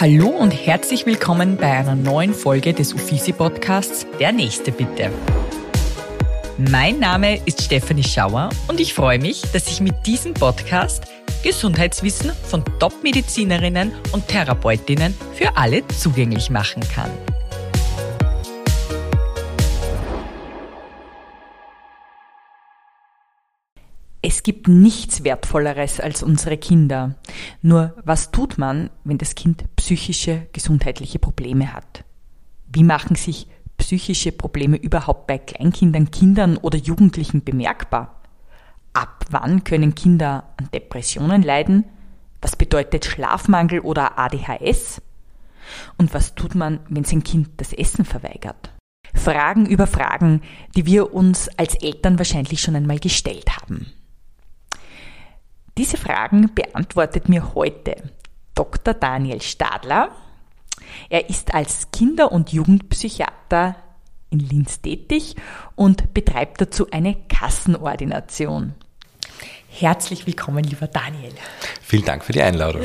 Hallo und herzlich willkommen bei einer neuen Folge des Uffizi Podcasts Der Nächste bitte. Mein Name ist Stefanie Schauer und ich freue mich, dass ich mit diesem Podcast Gesundheitswissen von Top-Medizinerinnen und Therapeutinnen für alle zugänglich machen kann. Es gibt nichts Wertvolleres als unsere Kinder. Nur was tut man, wenn das Kind psychische, gesundheitliche Probleme hat? Wie machen sich psychische Probleme überhaupt bei Kleinkindern, Kindern oder Jugendlichen bemerkbar? Ab wann können Kinder an Depressionen leiden? Was bedeutet Schlafmangel oder ADHS? Und was tut man, wenn sein Kind das Essen verweigert? Fragen über Fragen, die wir uns als Eltern wahrscheinlich schon einmal gestellt haben. Diese Fragen beantwortet mir heute Dr. Daniel Stadler. Er ist als Kinder- und Jugendpsychiater in Linz tätig und betreibt dazu eine Kassenordination. Herzlich willkommen, lieber Daniel. Vielen Dank für die Einladung.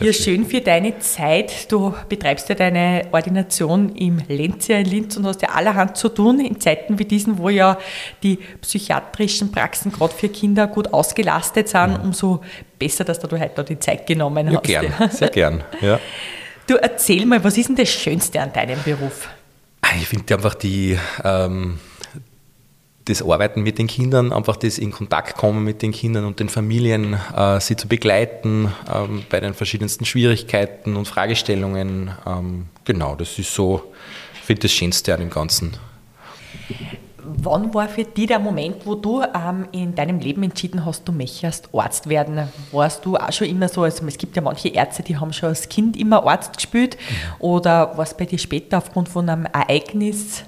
Ja, schön für deine Zeit. Du betreibst ja deine Ordination im Lenzia in Linz und hast ja allerhand zu tun in Zeiten wie diesen, wo ja die psychiatrischen Praxen gerade für Kinder gut ausgelastet sind. Mhm. Umso besser, dass du heute die Zeit genommen ja, hast. Gern, sehr gern. Ja. Du erzähl mal, was ist denn das Schönste an deinem Beruf? Ah, ich finde einfach die, ähm, das Arbeiten mit den Kindern, einfach das in Kontakt kommen mit den Kindern und den Familien, äh, sie zu begleiten ähm, bei den verschiedensten Schwierigkeiten und Fragestellungen. Ähm, genau, das ist so, ich finde das Schönste an dem Ganzen. Wann war für dich der Moment, wo du ähm, in deinem Leben entschieden hast, du möchtest Arzt werden? Warst du auch schon immer so, also es gibt ja manche Ärzte, die haben schon als Kind immer Arzt gespielt, mhm. oder war es bei dir später aufgrund von einem Ereignis?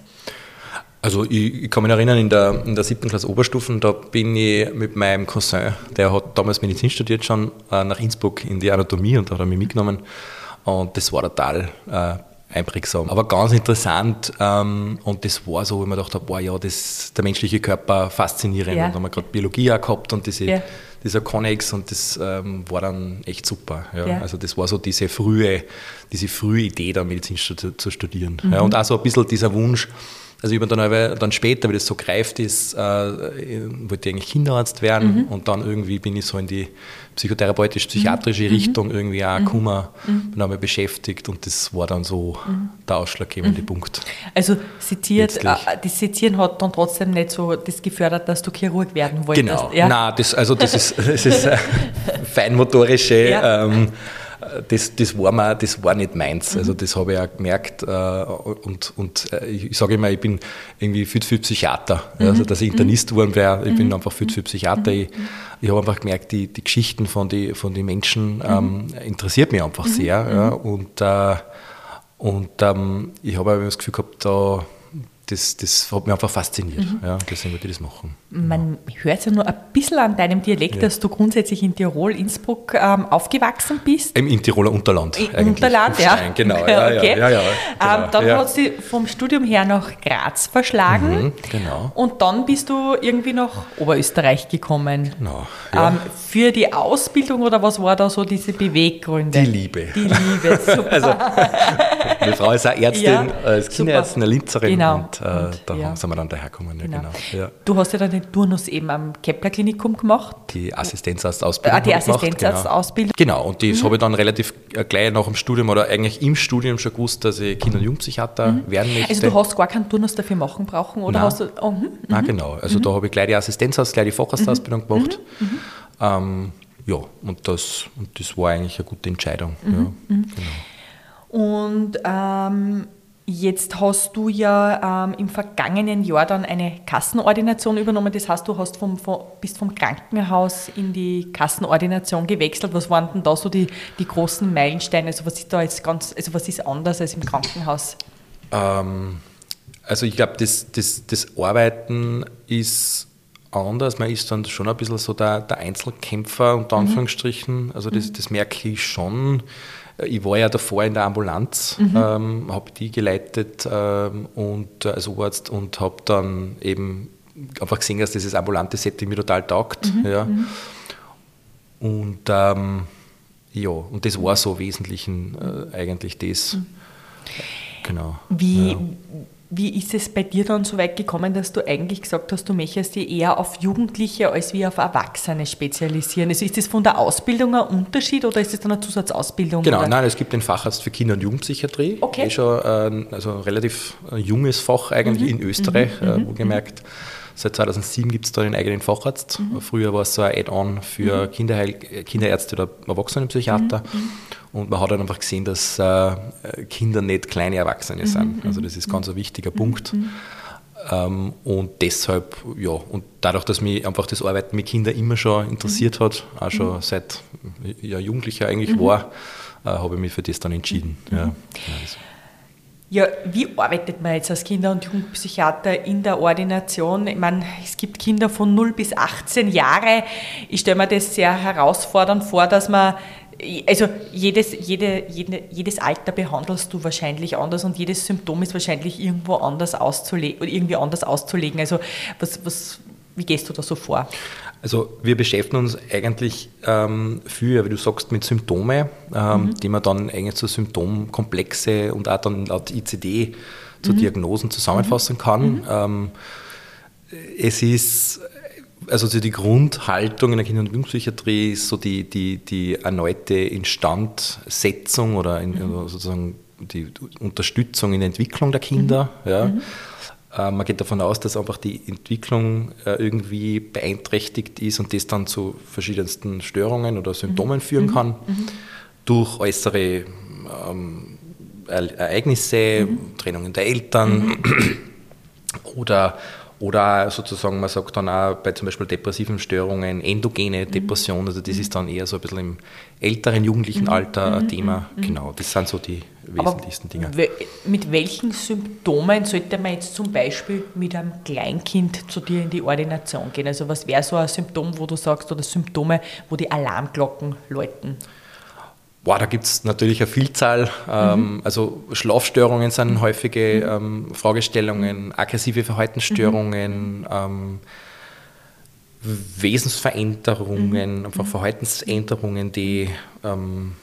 Also ich, ich, kann mich erinnern, in der, in der siebten Klasse Oberstufen, da bin ich mit meinem Cousin, der hat damals Medizin studiert schon, äh, nach Innsbruck in die Anatomie und da hat er mich mitgenommen. Und das war total äh, einprägsam. Aber ganz interessant ähm, und das war so, mir gedacht habe, boah, ja, das, der menschliche Körper faszinierend. Ja. Und da haben wir gerade Biologie auch gehabt und diese, ja. dieser Connex und das ähm, war dann echt super. Ja. ja. Also das war so diese frühe, diese frühe Idee, da Medizin zu studieren. Mhm. Ja, und auch so ein bisschen dieser Wunsch, also ich dann, aber, dann später, wie das so greift ist, äh, wollte ich eigentlich Kinderarzt werden mhm. und dann irgendwie bin ich so in die psychotherapeutisch-psychiatrische mhm. Richtung mhm. irgendwie auch gekommen, mhm. bin einmal beschäftigt und das war dann so mhm. der ausschlaggebende mhm. Punkt. Also seziert, äh, das Sezieren hat dann trotzdem nicht so das gefördert, dass du Chirurg werden wolltest? Genau, ja? nein, das, also das ist, das ist äh, feinmotorische ja. ähm, das, das, war mir, das war nicht meins. Mhm. Also das habe ich auch gemerkt. Äh, und, und äh, ich sage immer, ich bin irgendwie viel zu viel Psychiater. Mhm. Also dass ich Internist geworden wäre, ich bin mhm. einfach viel zu viel Psychiater. Ich, ich habe einfach gemerkt, die, die Geschichten von den von die Menschen ähm, interessiert mich einfach sehr. Ja. Und, äh, und ähm, ich habe das Gefühl gehabt, da das, das hat mich einfach fasziniert. Mhm. Ja, deswegen würde ich das machen. Man ja. hört ja nur ein bisschen an deinem Dialekt, ja. dass du grundsätzlich in Tirol, Innsbruck ähm, aufgewachsen bist. Im, in Tiroler Unterland. Im Unterland, ja. Genau, ja, okay. ja, ja, genau. ähm, dann ja. hat sie vom Studium her nach Graz verschlagen. Mhm, genau. Und dann bist du irgendwie nach Oberösterreich gekommen. Genau. Ähm, für die Ausbildung oder was war da so diese Beweggründe? Die Liebe. Die Liebe, super. also, meine Frau ist auch Ärztin, als Kinderärztin, eine Linzerin. Genau. Und äh, und, da ja. sind wir dann dahergekommen. Genau. Ja, genau. Ja. Du hast ja dann den Turnus eben am Kepler-Klinikum gemacht. Die Assistenzarztausbildung. Ah, die Assistenzarztausbildung. Genau. genau, und das mhm. habe ich dann relativ äh, gleich nach dem Studium oder eigentlich im Studium schon gewusst, dass ich Kinder- und Jugendpsychiater mhm. werden möchte. Also du hast gar keinen Turnus dafür machen brauchen, oder Nein. hast du... Oh, mhm. Nein, genau. Also mhm. da habe ich gleich die Assistenzarzt, gleich die Facharztausbildung mhm. gemacht. Mhm. Ähm, ja, und das, und das war eigentlich eine gute Entscheidung. Ja, genau. Und ähm, Jetzt hast du ja ähm, im vergangenen Jahr dann eine Kassenordination übernommen. Das heißt, du hast vom, vom, bist vom Krankenhaus in die Kassenordination gewechselt. Was waren denn da so die, die großen Meilensteine? Also was ist da jetzt ganz, also was ist anders als im Krankenhaus? Ähm, also ich glaube, das, das, das Arbeiten ist anders. Man ist dann schon ein bisschen so der, der Einzelkämpfer, unter mhm. Anführungsstrichen. Mhm. Also das, das merke ich schon. Ich war ja davor in der Ambulanz, mhm. ähm, habe die geleitet ähm, und, äh, als Arzt und habe dann eben einfach gesehen, dass dieses ambulante Setting mir total taugt. Mhm. Ja. Mhm. Und ähm, ja, und das war so im Wesentlichen äh, eigentlich das. Mhm. Genau. Wie, ja. Wie ist es bei dir dann so weit gekommen, dass du eigentlich gesagt hast, du möchtest dich eher auf Jugendliche als wie auf Erwachsene spezialisieren? Also ist das von der Ausbildung ein Unterschied oder ist das dann eine Zusatzausbildung? Genau, oder? nein, es gibt den Facharzt für Kinder- und Jugendpsychiatrie. Okay. Ist schon ein, also ein relativ junges Fach eigentlich mhm. in Österreich, mhm. äh, wohlgemerkt. Mhm Seit 2007 gibt es da den eigenen Facharzt. Mhm. Früher war es so ein Add-on für mhm. Kinderheil Kinderärzte oder Erwachsenenpsychiater. Mhm. mhm. Und man hat dann einfach gesehen, dass äh, Kinder nicht kleine Erwachsene mhm. sind. Also das ist ganz ein wichtiger Punkt. Ähm, und deshalb, ja, und dadurch, dass mich einfach das Arbeiten mit Kindern immer schon interessiert hat, auch schon seit ja, Jugendlicher eigentlich war, äh, habe ich mich für das dann entschieden. Ja, genau ja, wie arbeitet man jetzt als Kinder- und Jugendpsychiater in der Ordination? Ich meine, es gibt Kinder von 0 bis 18 Jahre. Ich stelle mir das sehr herausfordernd vor, dass man, also jedes, jede, jede, jedes Alter behandelst du wahrscheinlich anders und jedes Symptom ist wahrscheinlich irgendwo anders auszulegen irgendwie anders auszulegen. Also was, was, wie gehst du da so vor? Also wir beschäftigen uns eigentlich ähm, viel, wie du sagst, mit Symptomen, ähm, mhm. die man dann eigentlich zu Symptomkomplexe und auch dann laut ICD zu mhm. Diagnosen zusammenfassen mhm. kann. Mhm. Ähm, es ist, also die Grundhaltung in der Kinder- und Jugendpsychiatrie ist so die, die, die erneute Instandsetzung oder in, mhm. sozusagen die Unterstützung in der Entwicklung der Kinder. Mhm. Ja. Äh, man geht davon aus, dass einfach die Entwicklung äh, irgendwie beeinträchtigt ist und das dann zu verschiedensten Störungen oder Symptomen mhm. führen mhm. kann. Mhm. Durch äußere ähm, Ereignisse, mhm. Trennungen der Eltern mhm. oder oder sozusagen, man sagt dann auch bei zum Beispiel depressiven Störungen, endogene mhm. Depression, also das ist dann eher so ein bisschen im älteren jugendlichen mhm. Alter ein Thema. Genau, das sind so die wesentlichsten Dinge. Mit welchen Symptomen sollte man jetzt zum Beispiel mit einem Kleinkind zu dir in die Ordination gehen? Also was wäre so ein Symptom, wo du sagst, oder Symptome, wo die Alarmglocken läuten? Boah, da gibt es natürlich eine Vielzahl. Ähm, mhm. Also Schlafstörungen sind häufige ähm, Fragestellungen, aggressive Verhaltensstörungen, mhm. ähm, Wesensveränderungen, mhm. einfach Verhaltensänderungen, die ähm,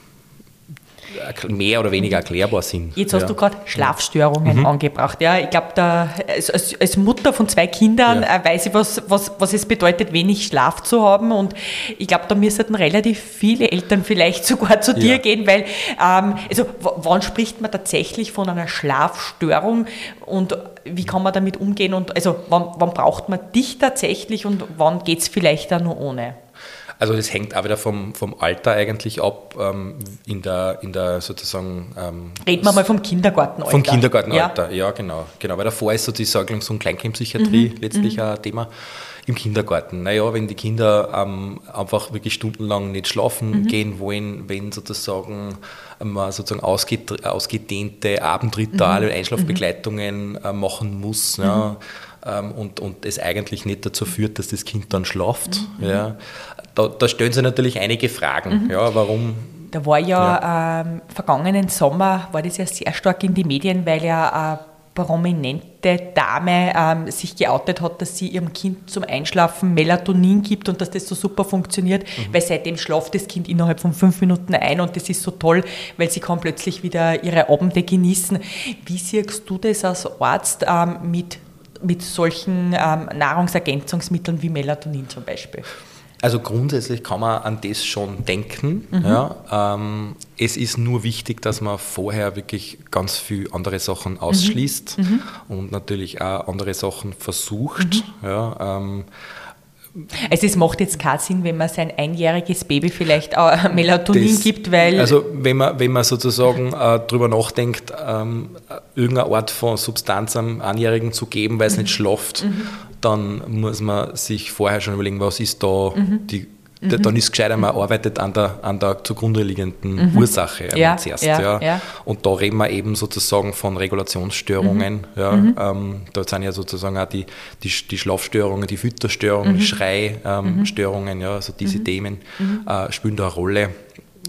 mehr oder weniger erklärbar sind. Jetzt hast ja. du gerade Schlafstörungen mhm. angebracht. Ja, ich glaube, als, als, Mutter von zwei Kindern ja. Äh, weiß ich, was, was, was es bedeutet, wenig Schlaf zu haben. Und ich glaube, da müssten relativ viele Eltern vielleicht sogar zu dir ja. gehen, weil, ähm, also wann spricht man tatsächlich von einer Schlafstörung und wie kann man damit umgehen? Und also wann, wann braucht man dich tatsächlich und wann geht es vielleicht auch nur ohne? Also das hängt auch wieder vom, vom Alter eigentlich ab, ähm, in, der, in der sozusagen... Ähm, Reden wir mal vom Kindergartenalter. Vom Kindergartenalter, ja. ja, genau. genau. Weil davor ist so die Säuglungs- und Kleinkindpsychiatrie mhm. letztlich mhm. ein Thema. Im Kindergarten, naja, wenn die Kinder ähm, einfach wirklich stundenlang nicht schlafen mhm. gehen wollen, wenn sozusagen man sozusagen ausgedehnte Abendrituale mhm. Einschlafbegleitungen äh, machen muss, ja, mhm ähm, und, und es eigentlich nicht dazu führt, dass das Kind dann schlaft. Mhm. Ja. Da, da, stellen sich natürlich einige Fragen. Mhm. Ja, warum da war ja, ja. Ähm, vergangenen Sommer, war das ja sehr stark in die Medien, weil ja eine prominente Dame ähm, sich geoutet hat, dass sie ihrem Kind zum Einschlafen Melatonin gibt und dass das so super funktioniert, mhm. weil seitdem schlaft das Kind innerhalb von fünf Minuten ein und das ist so toll, weil sie kann plötzlich wieder ihre Abende genießen. Wie siehst du das als Arzt ähm, mit mit solchen ähm, Nahrungsergänzungsmitteln wie Melatonin zum Beispiel? Also grundsätzlich kann man an das schon denken. Mhm. Ja. Ähm, es ist nur wichtig, dass man vorher wirklich ganz viele andere Sachen mhm. ausschließt mhm. und natürlich auch andere Sachen versucht. Mhm. Ja, ähm, also es macht jetzt keinen Sinn, wenn man sein einjähriges Baby vielleicht auch Melatonin das, gibt, weil... Also wenn man, wenn man sozusagen äh, darüber nachdenkt, ähm, irgendeine Art von Substanz einem Einjährigen zu geben, weil es mhm. nicht schlaft, mhm. dann muss man sich vorher schon überlegen, was ist da mhm. die Mhm. Dann ist es gescheiter, man arbeitet an der, an der zugrunde liegenden mhm. Ursache ja, zuerst. Ja, ja. Und da reden wir eben sozusagen von Regulationsstörungen. Mhm. Ja. Mhm. Ähm, da sind ja sozusagen auch die, die, die Schlafstörungen, die Fütterstörungen, mhm. Schreistörungen, ähm, ja, also diese Themen äh, spielen da eine Rolle.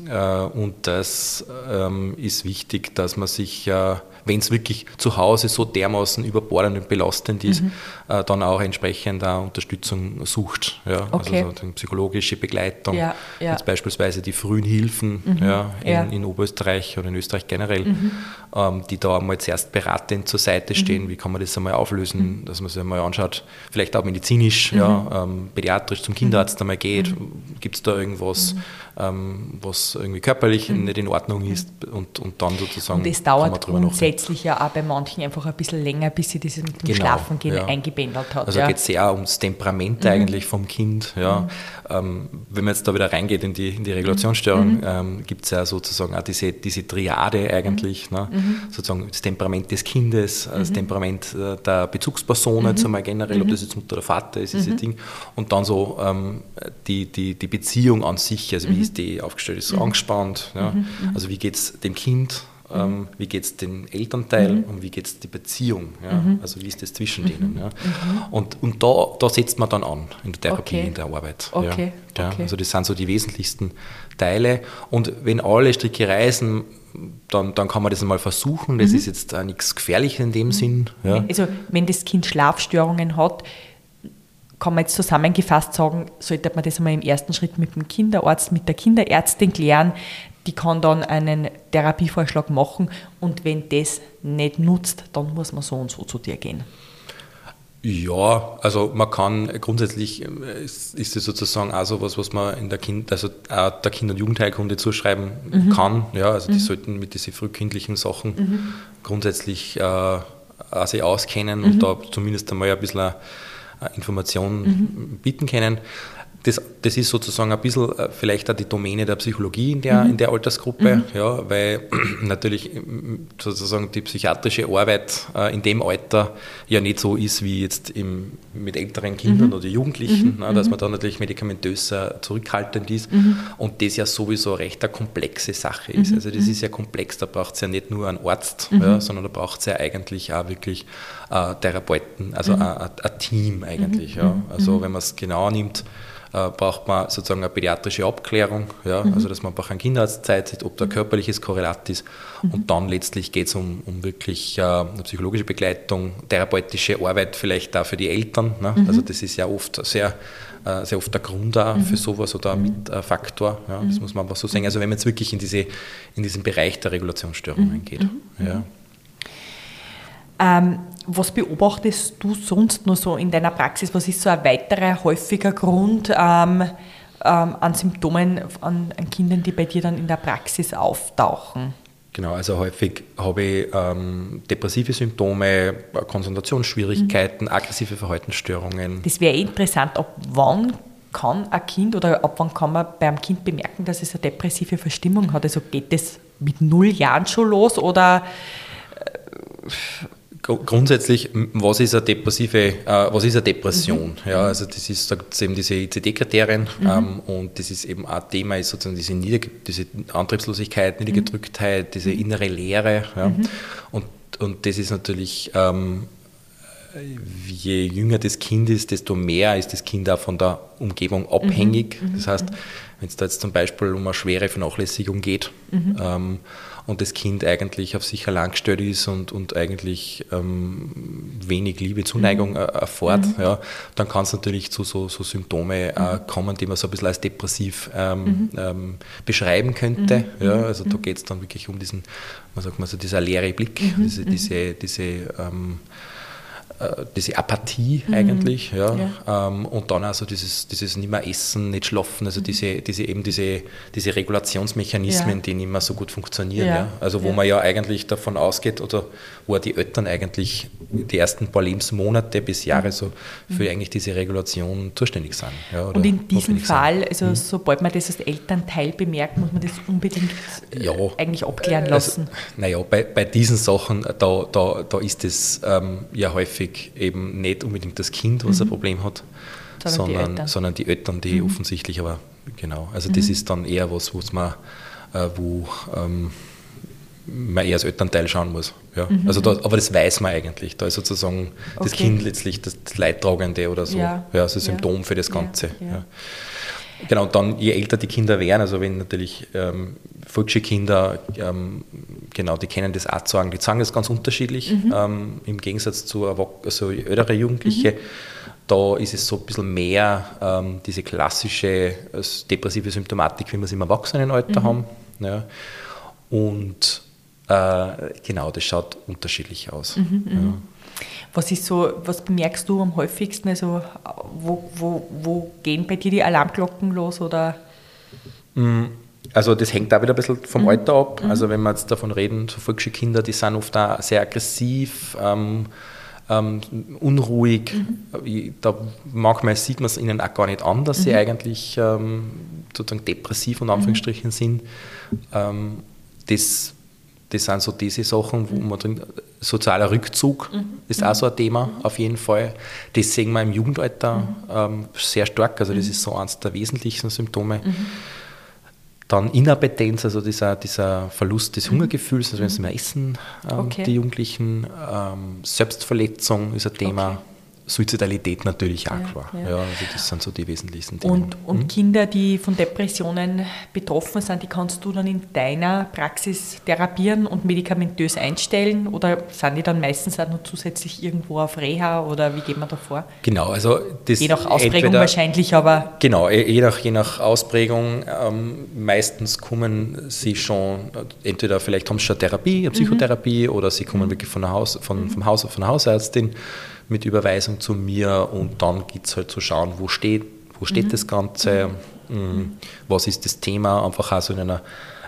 Äh, und das ähm, ist wichtig, dass man sich, äh, wenn es wirklich zu Hause so dermaßen überbordend und belastend ist, mhm. äh, dann auch entsprechend auch Unterstützung sucht. Ja? Okay. Also psychologische Begleitung, ja, ja. jetzt beispielsweise die frühen Hilfen mhm. ja, in, in, Oberösterreich oder in Österreich generell, mhm. Ähm, die da einmal zuerst beratend zur Seite mhm. stehen, wie kann man das einmal auflösen, mhm. dass man sich einmal anschaut, vielleicht auch medizinisch, ja, mhm. ähm, pädiatrisch zum Kinderarzt einmal geht, gibt es da irgendwas, ähm, was irgendwie körperlich nicht in Ordnung ist und, und dann sozusagen. Und es dauert grundsätzlich ja auch bei manchen einfach ein bisschen länger, bis sie das mit dem genau, Schlafengehen ja. eingebändelt hat. Also ja. geht es sehr ums Temperament mhm. eigentlich vom Kind. Ja. Mhm. Ähm, wenn man jetzt da wieder reingeht in die, in die Regulationsstörung, mhm. ähm, gibt es ja sozusagen auch diese, diese Triade eigentlich, mhm. ne? Mhm. sozusagen das Temperament des Kindes, äh, das mhm. Temperament äh, der Bezugspersonen, mhm. zumal generell, ob das jetzt Mutter oder Vater ist, dieses Ding, und dann so ähm, die, die, die Beziehung an sich, also wie ist die aufgestellt, ist so angespannt, ja? also wie geht es dem Kind, ähm, wie geht es den Elternteil mhm. und wie geht es die Beziehung, ja? Mhm. also wie ist das zwischen mhm. denen. Ja? Mhm. Und, und da, da setzt man dann an in der Therapie, okay. in der Arbeit. Okay. Ja? Okay. Also das sind so die wesentlichsten Teile und wenn alle Stricke reisen, dann, dann kann man das einmal versuchen, das mhm. ist jetzt auch nichts Gefährliches in dem mhm. Sinn. Ja? Also wenn das Kind Schlafstörungen hat, kann man jetzt zusammengefasst sagen, sollte man das einmal im ersten Schritt mit dem Kinderarzt, mit der Kinderärztin klären, die kann dann einen Therapievorschlag machen und wenn das nicht nutzt, dann muss man so und so zu dir gehen. Ja, also man kann grundsätzlich ist, ist es sozusagen auch so was, was man in der Kind, also auch der Kinder- und Jugendheilkunde zuschreiben mhm. kann. Ja, also die mhm. sollten mit diesen frühkindlichen Sachen mhm. grundsätzlich äh, auch sich auskennen und mhm. da zumindest einmal ein bisschen Informationen mhm. bieten können das, das ist sozusagen ein bisschen äh, vielleicht auch die Domäne der Psychologie in der, mhm. in der Altersgruppe, mhm. ja, weil natürlich sozusagen die psychiatrische Arbeit äh, in dem Alter ja nicht so ist wie jetzt im, mit älteren Kindern mhm. oder Jugendlichen, mhm. ne, dass mhm. man da natürlich medikamentös zurückhaltend ist mhm. und das ja sowieso recht eine komplexe Sache ist. Also das ist ja komplex, da braucht es ja nicht nur einen Arzt, ja, sondern da braucht es ja eigentlich auch wirklich äh, Therapeuten, also ein, Team eigentlich. Ja. Also wenn man es genau nimmt, äh, braucht man sozusagen eine pädiatrische Abklärung, ja, mhm. also dass man einfach einen Kinderarzt zeigt, ob da mhm. körperliches Korrelat ist. Mhm. Und dann letztlich geht es um, um wirklich äh, eine psychologische Begleitung, therapeutische Arbeit vielleicht auch für die Eltern. Ne? Mhm. Also das ist ja oft sehr, äh, sehr oft der Grund auch für mhm. sowas oder ein mhm. Mitfaktor. Ja, das muss man einfach so sagen. Also wenn man jetzt wirklich in, diese, in diesen Bereich der Regulationsstörungen geht. Ja. Ähm, was beobachtest du sonst nur so in deiner Praxis? Was ist so ein weiterer häufiger Grund ähm, ähm, an Symptomen an, an, Kindern, die bei dir dann in der Praxis auftauchen? Genau, also häufig habe ich ähm, depressive Symptome, Konzentrationsschwierigkeiten, mhm. aggressive Verhaltensstörungen. Das wäre interessant, ab wann kann ein Kind oder ab wann kann man beim Kind bemerken, dass es eine depressive Verstimmung hat? Also geht das mit null Jahren schon los oder äh, grundsätzlich, was ist eine depressive, äh, was ist eine Depression? Mhm. Ja, also das ist sagt eben diese ICD-Kriterien mhm. ähm, und das ist eben ein Thema, ist sozusagen diese, Niederge diese Antriebslosigkeit, Niedergedrücktheit, diese mhm. innere Leere. Ja. Mhm. Und, und das ist natürlich, ähm, je jünger das Kind ist, desto mehr ist das Kind auch von der Umgebung abhängig. Mhm. Das heißt, wenn es da jetzt zum Beispiel um eine schwere Vernachlässigung geht, ähm, und das Kind eigentlich auf sich allein gestellt ist und, und eigentlich ähm, wenig Liebe, Zuneigung mhm. erfährt, mhm. ja, dann kann es natürlich zu so, so Symptome äh, mhm. kommen, die man so ein bisschen als depressiv ähm, mhm. ähm, beschreiben könnte. Mhm. Ja, also da geht es dann wirklich um diesen, man sagt mal so, dieser leere Blick, diese, diese, diese ähm, äh, diese Apathie mhm. eigentlich, ja. ja. Ähm, und dann also dieses, dieses nicht mehr essen, nicht schlafen, also mhm. diese, diese eben diese, diese Regulationsmechanismen, ja. die nicht mehr so gut funktionieren, ja. ja. Also wo man ja eigentlich davon ausgeht, oder wo die Eltern eigentlich die ersten paar Lebensmonate bis Jahre so für mhm. eigentlich diese Regulation zuständig sind. und in diesem Fall, also mhm. sobald man das als Elternteil bemerkt, muss man das unbedingt äh, eigentlich abklären äh, also, lassen. Also, naja, bei, bei diesen Sachen, da, da, da ist es ähm, ja häufig häufig eben nicht unbedingt das Kind, was mhm. ein Problem hat, sondern, sondern, die, sondern die Eltern, die mhm. offensichtlich aber, genau, also das mhm. ist dann eher was, was man, äh, wo ähm, man eher als Elternteil schauen muss. Ja. Mhm. Also da, aber das weiß man eigentlich. Da ist sozusagen okay. das Kind letztlich das Leidtragende oder so. Ja, ja also Symptom ja. für das Ganze. Ja. Genau, und dann je älter die Kinder werden, also wenn natürlich ähm, Volksschulkinder ähm, genau, die kennen das auch sagen. Die sagen das ganz unterschiedlich, mhm. ähm, im Gegensatz zu also ältere Jugendliche. Mhm. Da ist es so ein bisschen mehr ähm, diese klassische äh, depressive Symptomatik, wie wir es im Erwachsenenalter mhm. haben. Ja. Und äh, genau, das schaut unterschiedlich aus. Mhm, mhm. ja. Was ist so, was bemerkst du am häufigsten? Also wo, wo, wo gehen bei dir die Alarmglocken los oder? Mm, also das hängt da wieder ein bisschen vom mhm. Alter ab. Mhm. Also wenn wir jetzt davon reden, so Volksschulkinder, die sind oft auch sehr aggressiv, ähm, ähm, unruhig. Mhm. Da manchmal sieht man es ihnen auch gar nicht an, dass sie mhm. eigentlich ähm, sozusagen depressiv und Anführungsstrichen sind. Ähm, das das sind so diese Sachen, wo man drin, sozialer Rückzug mhm. ist auch so ein Thema, mhm. auf jeden Fall. Das sehen wir im Jugendalter mhm. ähm, sehr stark, also das mhm. ist so eines der wesentlichsten Symptome. Mhm. Dann Inappetenz, also dieser, dieser Verlust des mhm. Hungergefühls, also wenn sie mehr essen, ähm, okay. die Jugendlichen. Ähm, Selbstverletzung ist ein Thema. Okay. Suizidalität natürlich auch ja, klar. Ja. ja. also das sind so die wesentlichsten Dinge. Und, und mhm. Kinder, die von Depressionen betroffen sind, die kannst du dann in deiner Praxis therapieren und medikamentös einstellen oder sind die dann meistens auch noch zusätzlich irgendwo auf Reha oder wie geht man da vor? Genau, also das Je nach Ausprägung entweder, wahrscheinlich, aber... Genau, je nach, je nach Ausprägung, ähm, meistens kommen sie schon, entweder vielleicht haben sie schon Therapie, eine. Psychotherapie mhm. oder sie kommen mhm. wirklich von Haus, von, vom Haus, von der Hausärztin mit Überweisung zu mir und dann geht es halt zu schauen, wo steht, wo steht mhm. das Ganze, mhm. was ist das Thema, einfach auch so in einer,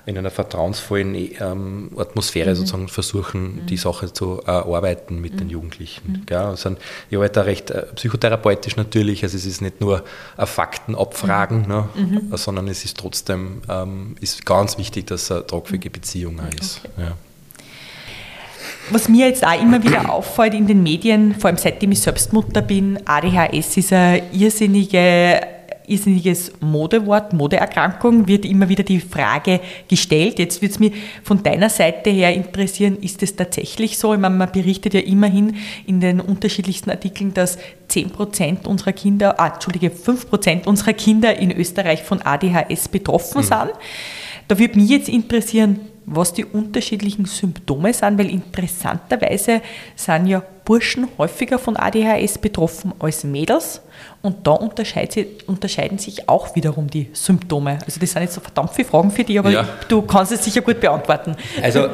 in einer vertrauensvollen ähm, Atmosphäre mhm. sozusagen versuchen, die mhm. Sache zu äh, arbeiten mit den mhm. Jugendlichen. Mhm. Gell? Also, ich arbeite recht äh, psychotherapeutisch natürlich, also es ist nicht nur ein Faktenabfragen, ne, sondern es ist trotzdem ähm, ist ganz wichtig, dass es eine tragfähige Beziehung ist. Okay. Ja was mir jetzt auch immer wieder auffällt in den Medien, vor allem seitdem ich selbst Mutter bin, ADHS ist ein irrsinnige, irrsinniges Modewort, Modeerkrankung, wird immer wieder die Frage gestellt. Jetzt würde es mich von deiner Seite her interessieren, ist es tatsächlich so? Ich meine, man berichtet ja immerhin in den unterschiedlichsten Artikeln, dass 10% unserer Kinder, ah, Entschuldige, 5% unserer Kinder in Österreich von ADHS betroffen mhm. sind. Da würde mich jetzt interessieren, was die unterschiedlichen Symptome sind, weil interessanterweise sind ja Burschen häufiger von ADHS betroffen als Mädels und da unterscheiden sich auch wiederum die Symptome. Also das sind jetzt so verdammt viele Fragen für dich, aber ja. du kannst es sicher gut beantworten. Also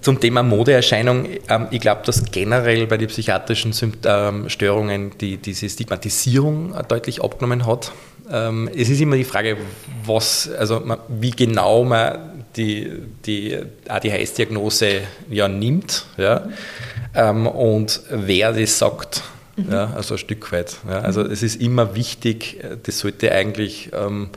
zum Thema Modeerscheinung, ähm, ich glaube, dass generell bei den psychiatrischen ähm, Störungen die, diese Stigmatisierung deutlich abgenommen hat. Ähm, es ist immer die Frage, was, also wie genau man die, die ADHS-Diagnose ja nimmt ja, ähm, und wer das sagt. Mhm. Ja, also ein Stück weit. Ja. Also es ist immer wichtig, das sollte eigentlich ähm,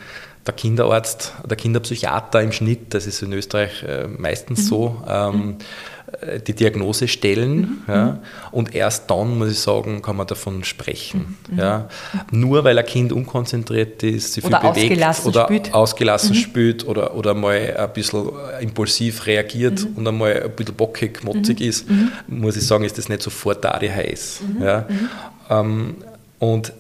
der Kinderarzt, der Kinderpsychiater im Schnitt, das ist in Österreich äh, meistens mhm. so, ähm, mhm. Äh, die Diagnose stellen. Mhm. Ja, und erst dann, muss ich sagen, kann man davon sprechen. Mhm. Ja. Nur weil ein Kind unkonzentriert ist, sich viel bewegt ausgelassen oder spürt. ausgelassen mhm. spürt oder, oder mal ein bisschen impulsiv reagiert mhm. und einmal ein bisschen bockig, motzig mhm. ist, mhm. muss ich sagen, ist das nicht sofort der ADHS. Ja. Ähm, und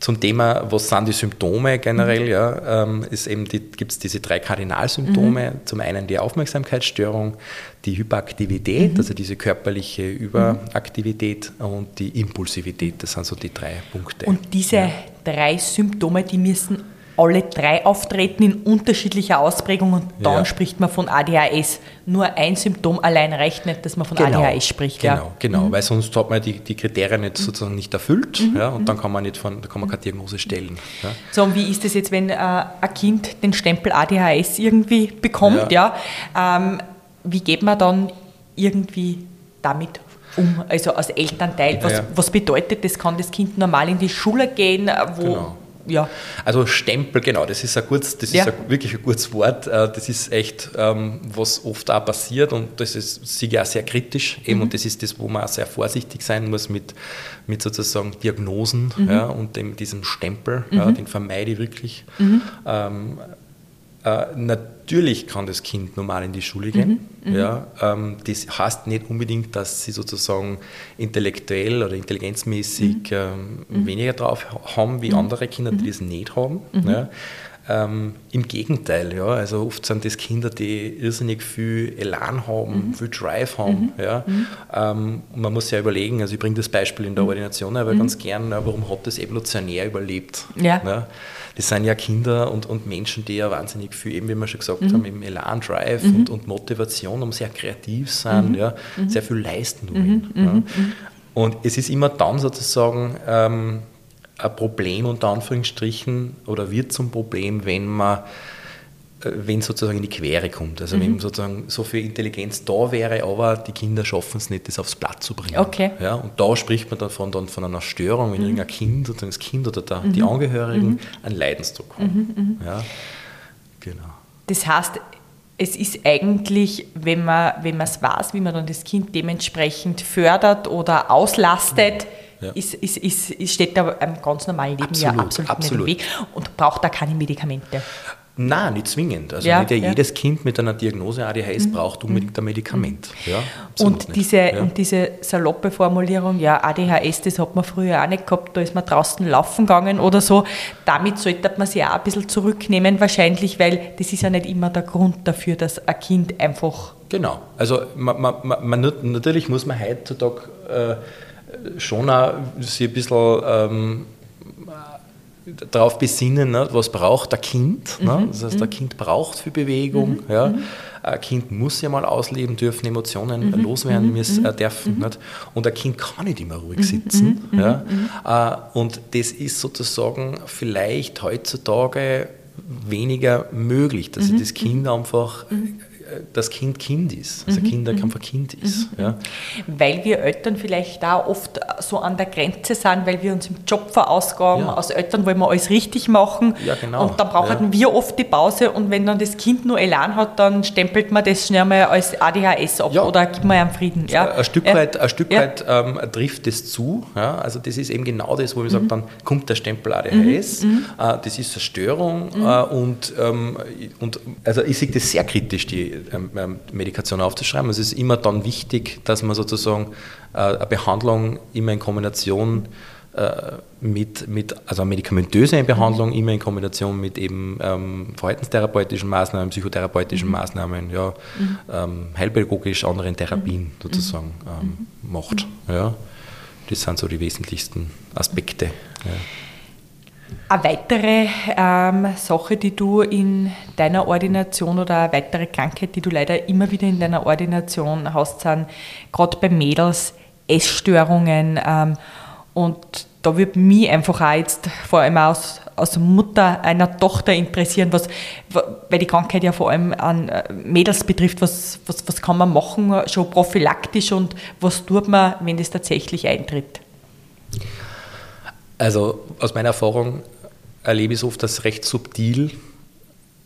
zum Thema, was sind die Symptome generell, mhm. ja, ähm, ist eben die, gibt es diese drei Kardinalsymptome. Mhm. Zum einen die Aufmerksamkeitsstörung, die Hyperaktivität, mhm. also diese körperliche Überaktivität und die Impulsivität. Das sind so die drei Punkte. Und diese ja. drei Symptome, die müssen alle drei auftreten in unterschiedlicher Ausprägung und dann ja. spricht man von ADHS. Nur ein Symptom allein reicht nicht, dass man von genau, ADHS spricht. Genau, ja. genau, mhm. weil sonst hat man die, die Kriterien nicht sozusagen nicht erfüllt mhm. ja, und dann kann man nicht von, da kann man keine Diagnose stellen. Ja. So, und wie ist es jetzt, wenn äh, ein Kind den Stempel ADHS irgendwie bekommt? Ja. Ähm, wie geht man dann irgendwie damit um, also als Elternteil? Was, was bedeutet das? Kann das Kind normal in die Schule gehen? Wo, genau ja. Also Stempel, genau, das ist ein kurz, das ja. ist ein, wirklich ein gutes Wort. Äh, das ist echt, ähm, was oft auch passiert und das ist sicher auch sehr kritisch eben mhm. und das ist das, wo man auch sehr vorsichtig sein muss mit, mit sozusagen Diagnosen mhm. ja, und dem, diesem Stempel, mhm. ja, den vermeide ich wirklich. Mhm. Ähm, äh, natürlich kann das Kind normal in die Schule gehen. Mhm, mhm, ja, ähm, das heißt nicht unbedingt, dass sie sozusagen intellektuell oder intelligenzmäßig mhm. ähm, mhm. weniger drauf haben wie mhm. andere Kinder, die das nicht haben. Ja. ähm, Im Gegenteil, ja. Also oft sind das Kinder, die irrsinnig viel Elan haben, mhm. viel Drive haben. Mhm. Ja. Mhm. Ähm, man muss ja überlegen, also ich bringe das Beispiel in der mhm. Ordination aber ganz gern, warum hat das evolutionär überlebt? Ja. ja. Das sind ja Kinder und, und Menschen, die ja wahnsinnig viel, eben wie wir schon gesagt haben, eben Elan, Drive und, und Motivation, um sehr kreativ sind, ja, sehr viel leisten wollen. Ja. Und es ist immer dann sozusagen ähm, ein Problem unter Anführungsstrichen oder wird zum Problem, wenn man wenn sozusagen in die Quere kommt. Also mhm. wenn sozusagen so viel Intelligenz da wäre, aber die Kinder schaffen es nicht, das aufs Blatt zu bringen. Okay. Ja, und da spricht man davon dann von einer Störung, wenn mhm. irgendein Kind, sozusagen das Kind oder der, mhm. die Angehörigen mhm. einen Leidensdruck haben. Mhm, mhm. Ja, genau. Das heißt, es ist eigentlich, wenn man wenn es weiß, wie man dann das Kind dementsprechend fördert oder auslastet, ja. ist, ist, ist, steht da einem ganz normalen Leben absolut, ja absolut, absolut. nicht im Weg und braucht da keine Medikamente. Nein, nicht zwingend. Also ja, nicht ja. jedes Kind mit einer Diagnose ADHS mhm. braucht unbedingt ein Medikament. Mhm. Ja, und, diese, ja. und diese saloppe Formulierung, ja, ADHS, das hat man früher auch nicht gehabt, da ist man draußen laufen gegangen oder so. Damit sollte man sich auch ein bisschen zurücknehmen wahrscheinlich, weil das ist ja nicht immer der Grund dafür, dass ein Kind einfach... Genau. Also man, man, man, natürlich muss man heutzutage... Äh, schon auch sich ein bisschen ähm, darauf besinnen, ne, was braucht ein Kind. Ne? Mhm. Das heißt, ein mhm. Kind braucht viel Bewegung. Mhm. Ja? Ein Kind muss ja mal ausleben dürfen, Emotionen loswerden müssen, äh, dürfen. Nicht? Und ein Kind kann nicht immer ruhig sitzen. Ja? Äh, und das ist sozusagen vielleicht heutzutage weniger möglich, dass das Kind einfach das Kind Kind ist, also mhm. Kinderkampf ein Kind ist. Mhm. Ja. Weil wir Eltern vielleicht da oft so an der Grenze sind, weil wir uns im Job verausgaben. Ja. Als Eltern wollen wir alles richtig machen. Ja, genau. Und dann brauchen ja. wir oft die Pause und wenn dann das Kind nur Elan hat, dann stempelt man das schnell mal als ADHS ab ja. oder gibt man einem Frieden. Ja. Ein Stück weit, ein Stück weit ähm, trifft das zu. Ja. Also das ist eben genau das, wo wir mhm. sagen, dann kommt der Stempel ADHS. Mhm. mhm. Äh, das ist eine Störung mhm. äh, und, ähm, und also ich sehe das sehr kritisch, die Medikation aufzuschreiben. Es ist immer dann wichtig, dass man sozusagen äh, eine Behandlung immer in Kombination äh, mit, mit, also eine medikamentöse Behandlung immer in Kombination mit eben ähm, verhaltenstherapeutischen Maßnahmen, psychotherapeutischen mhm. Maßnahmen, ja, mhm. ähm, heilpädagogisch anderen Therapien mhm. sozusagen ähm, mhm. macht. Ja. Das sind so die wesentlichsten Aspekte. Ja. Eine weitere ähm, Sache, die du in deiner Ordination oder eine weitere Krankheit, die du leider immer wieder in deiner Ordination hast, sind gerade bei Mädels Essstörungen. Ähm, und da würde mich einfach auch jetzt vor allem aus, aus Mutter einer Tochter interessieren, was, weil die Krankheit ja vor allem an äh, Mädels betrifft, was, was, was kann man machen, schon prophylaktisch und was tut man, wenn das tatsächlich eintritt? Also aus meiner Erfahrung erlebe ich es oft, dass recht subtil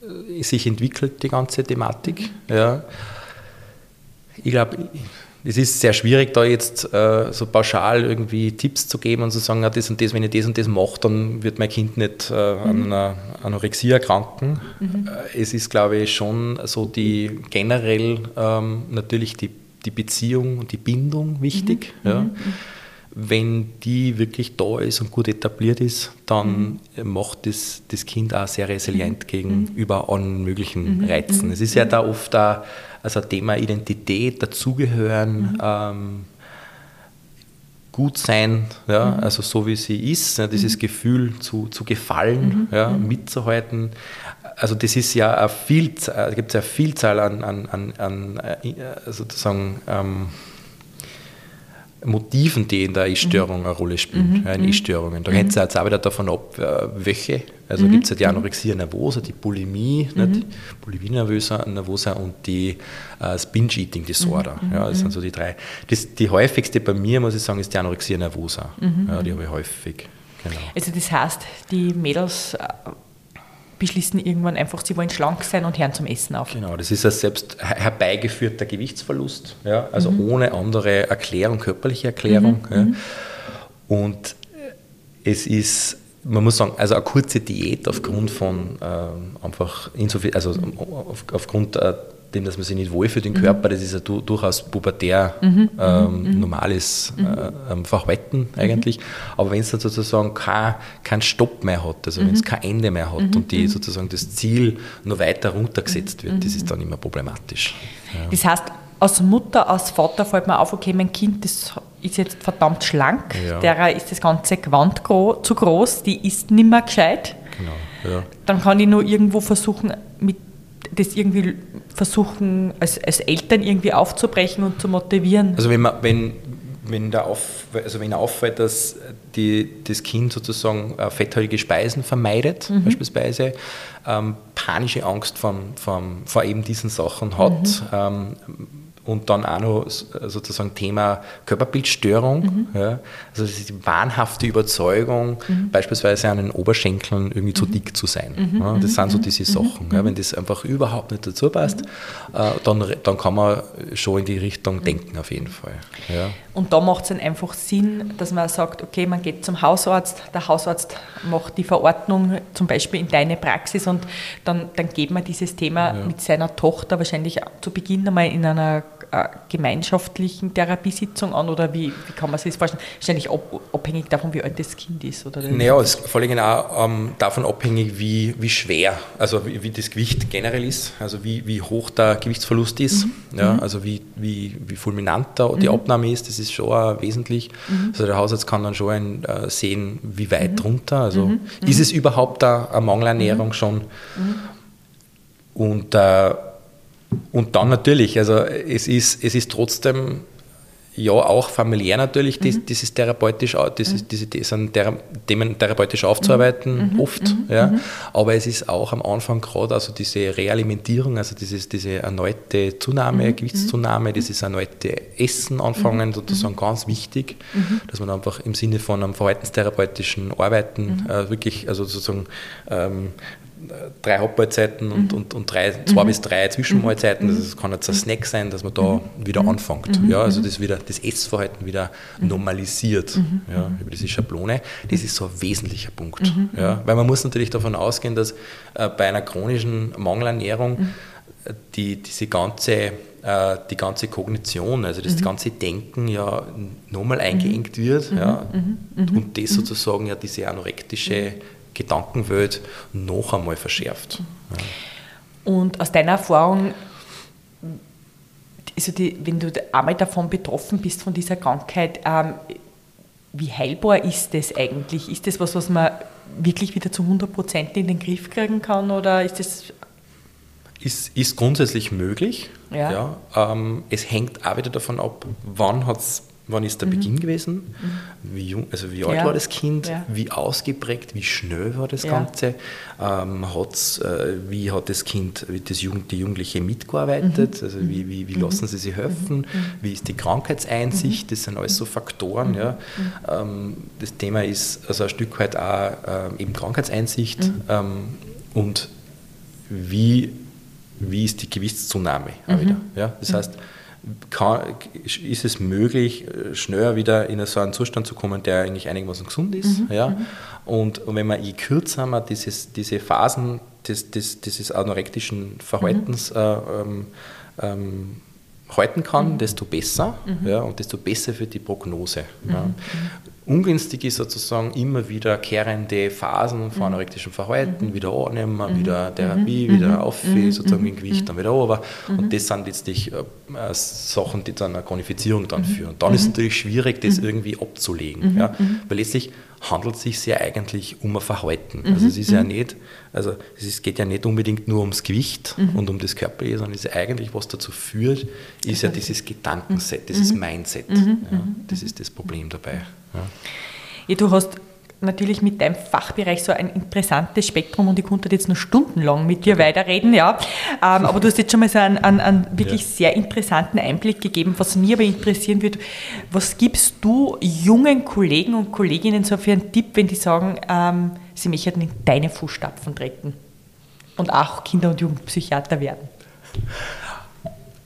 äh, sich entwickelt, die ganze Thematik. Ja. Ich glaube, es ist sehr schwierig, da jetzt äh, so pauschal irgendwie Tipps zu geben und zu sagen, ja, das und das, wenn ich das und das mache, dann wird mein Kind nicht äh, an mhm. einer Anorexie erkranken. Mhm. Äh, es ist, glaube ich, schon so die generell ähm, natürlich die, die Beziehung und die Bindung wichtig. Mhm. Ja. Mhm wenn die wirklich da ist und gut etabliert ist, dann mhm. macht das, das Kind auch sehr resilient mhm. gegenüber allen möglichen mhm. Reizen. Es ist ja da oft auch also Thema Identität, Dazugehören, mhm. ähm, gut sein, ja, mhm. also so wie sie ist, ja, dieses mhm. Gefühl zu, zu gefallen, ja, mitzuhalten. Also das ist ja eine Vielzahl, gibt es ja eine Vielzahl an, an, an, an äh, sozusagen ähm, Motiven, die in der Essstörung mhm. eine Rolle spielen, mhm. ja, in mhm. Essstörungen. Da hängt es jetzt auch wieder davon ab, äh, welche. Also mhm. gibt es ja die Anorexia nervosa, die Bulimie, mhm. nicht? Bulimie nervosa, nervosa und die äh, das Binge-Eating Disorder. Mhm. Ja, das sind so die drei. Das, die häufigste bei mir, muss ich sagen, ist die Anorexia nervosa. Ja, die habe ich häufig. Genau. Also das heißt, die Mädels äh, beschließen irgendwann einfach, sie wollen schlank sein und hören zum Essen auf. Genau, das ist ein selbst herbeigeführter Gewichtsverlust, ja, also mhm. ohne andere Erklärung, körperliche Erklärung. Mhm. Ja. Mhm. Und es ist, man muss sagen, also eine kurze Diät aufgrund von äh, einfach insofern, also auf, aufgrund äh, dem, dass man sich nicht wohlfühlt im Körper, das ist ja du, durchaus pubertär ähm, normales äh, ähm, Verhalten eigentlich. Aber wenn es dann sozusagen kein, kein Stopp mehr hat, also wenn es kein Ende mehr hat und die sozusagen das Ziel noch weiter runtergesetzt wird, das ist dann immer problematisch. Ja. Das heißt, als Mutter, als Vater fällt mir auf, okay, mein Kind das ist jetzt verdammt schlank, Ja. derer ist das ganze Gewand gro zu groß, die ist nicht mehr gescheit. Genau, ja. Dann kann ich nur irgendwo versuchen, mit das irgendwie versuchen, als, als Eltern irgendwie aufzubrechen und zu motivieren. Also wenn man, wenn, wenn, da auf, also wenn auffällt, dass die, das Kind sozusagen äh, fetthaltige Speisen vermeidet, beispielsweise, ähm, panische Angst vor, vor, vor eben diesen Sachen hat, ähm, und dann auch noch s- sozusagen Thema Körperbildstörung, ja, also die wahnhafte Überzeugung, beispielsweise an den Oberschenkeln irgendwie zu dick zu sein. Ja, das sind so diese Sachen. Ja, wenn das einfach überhaupt nicht dazu passt, äh, dann, dann kann man schon in die Richtung denken auf jeden Fall. Ja. Und da macht es dann einfach Sinn, dass man sagt, okay, man geht zum Hausarzt, der Hausarzt macht die Verordnung zum Beispiel in deine Praxis und dann, dann geht man dieses Thema mit seiner Tochter wahrscheinlich zu Beginn einmal in einer äh, gemeinschaftlichen Therapiesitzung an oder wie, wie kann man sich das vorstellen? Wahrscheinlich ab, abhängig davon, wie alt das Kind ist. Oder? Naja, es ist vor allem auch ähm, davon abhängig, wie, wie schwer, also wie, wie das Gewicht generell ist, also wie, wie hoch der Gewichtsverlust ist, ja, also wie, wie, wie fulminant da die Abnahme ist, das ist schon auch wesentlich. Also der Hausarzt kann dann schon ein, äh, sehen, wie weit drunter, also ist es überhaupt da eine Mangelernährung schon? Und, äh, und dann natürlich, also es ist, es ist trotzdem ja auch familiär natürlich, das ist therapeutisch, ist, diese das sind Themen therapeutisch aufzuarbeiten, oft, ja. Aber es ist auch am Anfang gerade also diese Realimentierung, also dieses, diese erneute Zunahme, Gewichtszunahme, dieses erneute Essen anfangen, sozusagen ganz wichtig, dass man einfach im Sinne von einem verhaltenstherapeutischen Arbeiten äh, wirklich, also sozusagen ähm, drei Hauptmahlzeiten und, und, und drei, zwei bis drei Zwischenmahlzeiten. Also Das kann jetzt ein Snack sein, dass man da wieder anfängt. Ja, also das wieder das Essverhalten wieder normalisiert. Ja, über diese Schablone. Das ist so ein wesentlicher Punkt. Ja, weil man muss natürlich davon ausgehen, dass äh, bei einer chronischen Mangelernährung äh, die, diese ganze äh, die ganze Kognition, also das ganze Denken ja nochmal eingeengt wird ja, und das sozusagen ja diese anorektische Gedankenwelt noch einmal verschärft. Ja. Und aus deiner Erfahrung, also die, wenn du einmal davon betroffen bist, von dieser Krankheit, ähm, wie heilbar ist das eigentlich? Ist das was, was man wirklich wieder zu 100% in den Griff kriegen kann oder ist das Ist, ist grundsätzlich möglich. Ja. ähm, es hängt auch wieder davon ab, wann, hat's, wann ist der Beginn gewesen, wie, jung, also wie alt Mhm. Ja. war das Kind, Ja. wie ausgeprägt, wie schnell war das Ja. Ganze, ähm, hat's, äh, wie hat das Kind, das Jugend, die Jugendliche mitgearbeitet, Mhm. also wie, wie, wie lassen sie sich helfen, wie ist die Krankheitseinsicht, das sind alles so Faktoren. Ja. Ähm, das Thema ist also ein Stück weit auch ähm, eben Krankheitseinsicht ähm, und wie, wie ist die Gewichtszunahme wieder. Ja? Das heißt, kann, ist es möglich, äh, schneller wieder in so einen Zustand zu kommen, der eigentlich einigermaßen gesund ist. Ja? Und, und wenn man je kürzer man dieses, diese Phasen des, des, dieses anorektischen Verhaltens äh, ähm, ähm, halten kann, desto besser ja, und desto besser für die Prognose. Ja. Ungünstig ist sozusagen immer wieder kehrende Phasen von anorektischem Verhalten, wieder annehmen, wieder Therapie, wieder auf, sozusagen im Gewicht, dann wieder runter. Und das sind letztlich äh, äh, Sachen, die dann eine Chronifizierung dann führen. Und dann ist es natürlich schwierig, das irgendwie abzulegen. Ja. Weil letztlich handelt es sich ja eigentlich um ein Verhalten. Also es ist ja nicht, also es geht ja nicht unbedingt nur ums Gewicht und um das Körperliche, sondern es ist eigentlich, was dazu führt, ist ja dieses Gedankenset, dieses Mindset. Ja, das ist das Problem dabei. Ja. Du hast natürlich mit deinem Fachbereich so ein interessantes Spektrum und ich konnte jetzt noch stundenlang mit dir weiterreden, ja. Ähm, aber du hast jetzt schon mal so einen, einen, einen wirklich Ja. sehr interessanten Einblick gegeben. Was mich aber interessieren würde, was gibst du jungen Kollegen und Kolleginnen so für einen Tipp, wenn die sagen, ähm, sie möchten in deine Fußstapfen treten und auch Kinder- und Jugendpsychiater werden?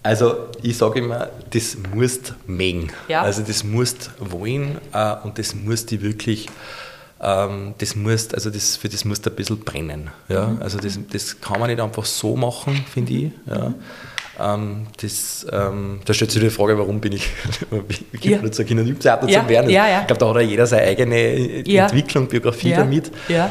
Also ich sage immer, das musst mengen. Ja. Also das musst wollen äh, und das musst du wirklich, ähm, das musst, also das, für das musst du ein bisschen brennen. Ja? Also das, das kann man nicht einfach so machen, finde ich. Ja? Ähm, das, ähm, da stellt sich die Frage, warum bin ich, wie Ja. zu Kinder- und Jugendpsychiater Ja, zu werden? ja, ja. Ich glaube, da hat ja jeder seine eigene. Entwicklung, Biografie damit. Ja.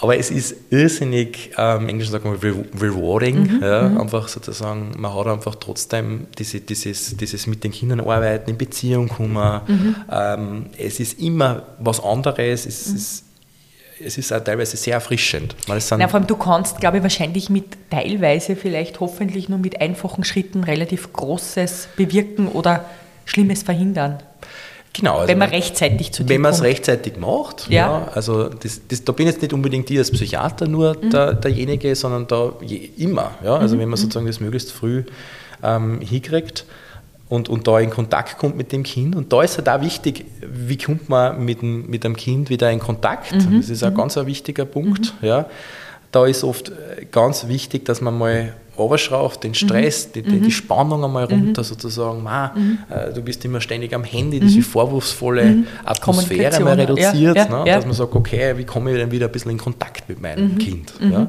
Aber es ist irrsinnig, ähm, im Englischen sagt man re rewarding, Mhm, ja, einfach sozusagen, man hat einfach trotzdem diese, dieses, dieses mit den Kindern arbeiten, in Beziehung kommen. Mhm. Ähm, es ist immer was anderes, es, ist, es ist auch teilweise sehr erfrischend. Weil Na, vor allem, du kannst, glaube ich, wahrscheinlich mit teilweise vielleicht hoffentlich nur mit einfachen Schritten relativ Großes bewirken oder Schlimmes verhindern, genau, also wenn man rechtzeitig zu Wenn man es rechtzeitig macht, Ja. ja. also das, das, da bin jetzt nicht unbedingt ich als Psychiater nur Mhm. der, derjenige, sondern da je, immer. Ja? Also wenn man sozusagen das möglichst früh ähm, hinkriegt und, und da in Kontakt kommt mit dem Kind. Und da ist halt auch wichtig, wie kommt man mit dem, mit dem Kind wieder in Kontakt. Mhm. Das ist ein ganz ein wichtiger Punkt. Ja? Da ist oft äh, ganz wichtig, dass man mal runterschraubt, den Stress, die, die, die Spannung einmal runter sozusagen. Ma, äh, du bist immer ständig am Handy, diese vorwurfsvolle Atmosphäre mal ja, reduziert, ja, ne? ja. dass man sagt, okay, wie komme ich denn wieder ein bisschen in Kontakt mit meinem Kind? Ja?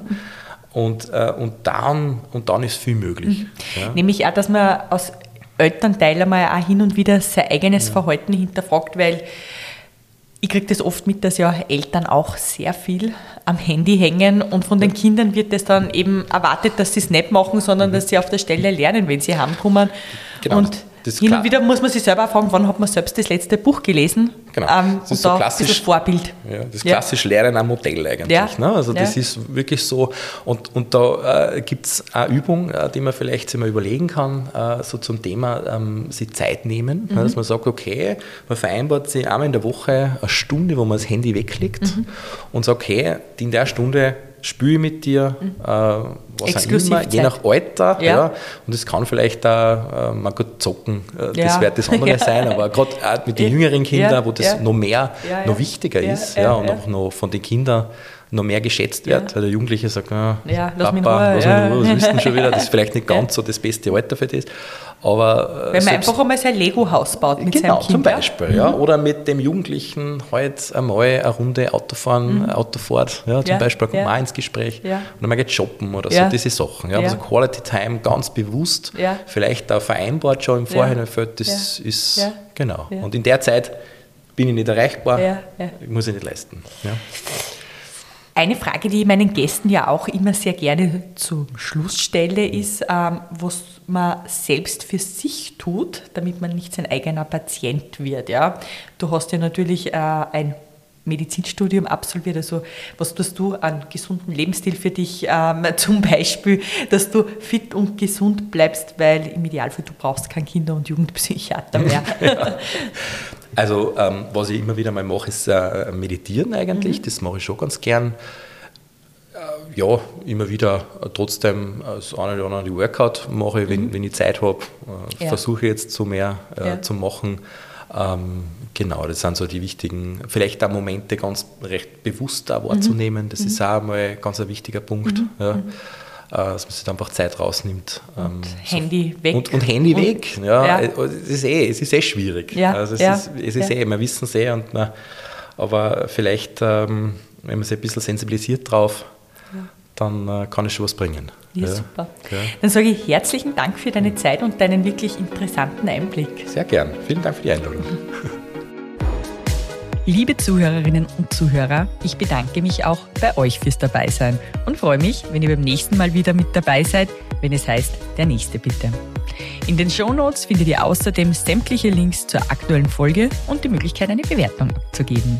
Und, äh, und, dann, und dann ist viel möglich. Ja? Nämlich auch, dass man als Elternteil einmal auch hin und wieder sein eigenes Verhalten hinterfragt, weil ich kriege das oft mit, dass ja Eltern auch sehr viel am Handy hängen und von den Kindern wird es dann eben erwartet, dass sie es nicht machen, sondern dass sie auf der Stelle lernen, wenn sie heimkommen. Mhm. Genau, und das ist hin und wieder muss man sich selber fragen, wann hat man selbst das letzte Buch gelesen? Genau. Ähm, Das ist so da klassisch. Vorbild. Ja, das Ja. klassische Lernen am Modell eigentlich. Ja. Ne? Also das Ja. ist wirklich so. Und, und da äh, gibt es eine Übung, äh, die man vielleicht sich mal überlegen kann, äh, so zum Thema ähm, sich Zeit nehmen. Mhm. Ja, dass man sagt, okay, man vereinbart sich einmal in der Woche eine Stunde, wo man das Handy weglegt Mhm. und sagt, okay, in der Stunde spüle ich mit dir, äh, was auch immer, je nach Alter. Mhm. Ja. Ja. Und es kann vielleicht auch, äh, man gut zocken, äh, Ja. das wird das andere Ja. sein, aber gerade mit den jüngeren Kindern, wo das noch mehr, noch wichtiger ist ja, und auch noch von den Kindern noch mehr geschätzt wird, weil der Jugendliche sagt, ah, Ja, lass Papa, mich in Ruhe, lass mich in Ruhe, was willst du denn schon wieder? Das ist vielleicht nicht ganz so das beste Alter für das, aber äh, Wenn man einfach einmal sein Lego-Haus baut mit Genau, seinem Kind. zum. Beispiel, ja. Oder mit dem Jugendlichen halt einmal eine Runde Autofahren, Autofahrt, ja, zum Mhm. Ja, Beispiel kommt ja. man ins Gespräch. Ja. Oder man geht shoppen oder so, diese Sachen. Ja. Also Quality Time ganz bewusst, vielleicht auch vereinbart schon im. Vorhinein, das ist, genau. Und in der Zeit bin ich nicht erreichbar, Ja, ja. muss ich nicht leisten. Ja. Eine Frage, die ich meinen Gästen ja auch immer sehr gerne zum Schluss stelle, ist, ähm, was man selbst für sich tut, damit man nicht sein eigener Patient wird. Ja? Du hast ja natürlich äh, ein Medizinstudium absolviert, also was tust du an gesunden Lebensstil für dich? Ähm, zum Beispiel, dass du fit und gesund bleibst, weil im Idealfall du brauchst keinen Kinder- und Jugendpsychiater mehr. Also ähm, was ich immer wieder mal mache, ist äh, meditieren eigentlich. Mhm. Das mache ich schon ganz gern. Äh, ja, immer wieder äh, trotzdem das eine oder andere Workout mache ich, wenn, wenn ich Zeit habe. Äh, Ja. Versuche jetzt zu mehr äh, Ja. zu machen. Ähm, genau, das sind so die wichtigen, vielleicht auch Momente ganz recht bewusst auch wahrzunehmen. Das ist auch mal ganz ein wichtiger Punkt. Ja. Äh, dass man sich einfach Zeit rausnimmt. ähm, Handy weg. und, und Handy Und- weg, ja. ja. äh, Es, ist eh, es ist eh schwierig. Ja, Also es ja, ist, es ist eh, wir wissen es eh, und man, aber vielleicht, ähm, wenn man sich ein bisschen sensibilisiert drauf, dann äh, kann es schon was bringen. Ja, super. Ja. Dann sage ich herzlichen Dank für deine Zeit und deinen wirklich interessanten Einblick. Sehr gern. Vielen Dank für die Einladung. Liebe Zuhörerinnen und Zuhörer, ich bedanke mich auch bei euch fürs Dabeisein und freue mich, wenn ihr beim nächsten Mal wieder mit dabei seid, wenn es heißt, der nächste bitte. In den Shownotes findet ihr außerdem sämtliche Links zur aktuellen Folge und die Möglichkeit, eine Bewertung abzugeben.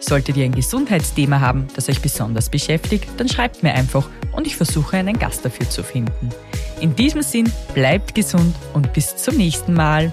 Solltet ihr ein Gesundheitsthema haben, das euch besonders beschäftigt, dann schreibt mir einfach und ich versuche einen Gast dafür zu finden. In diesem Sinn, bleibt gesund und bis zum nächsten Mal.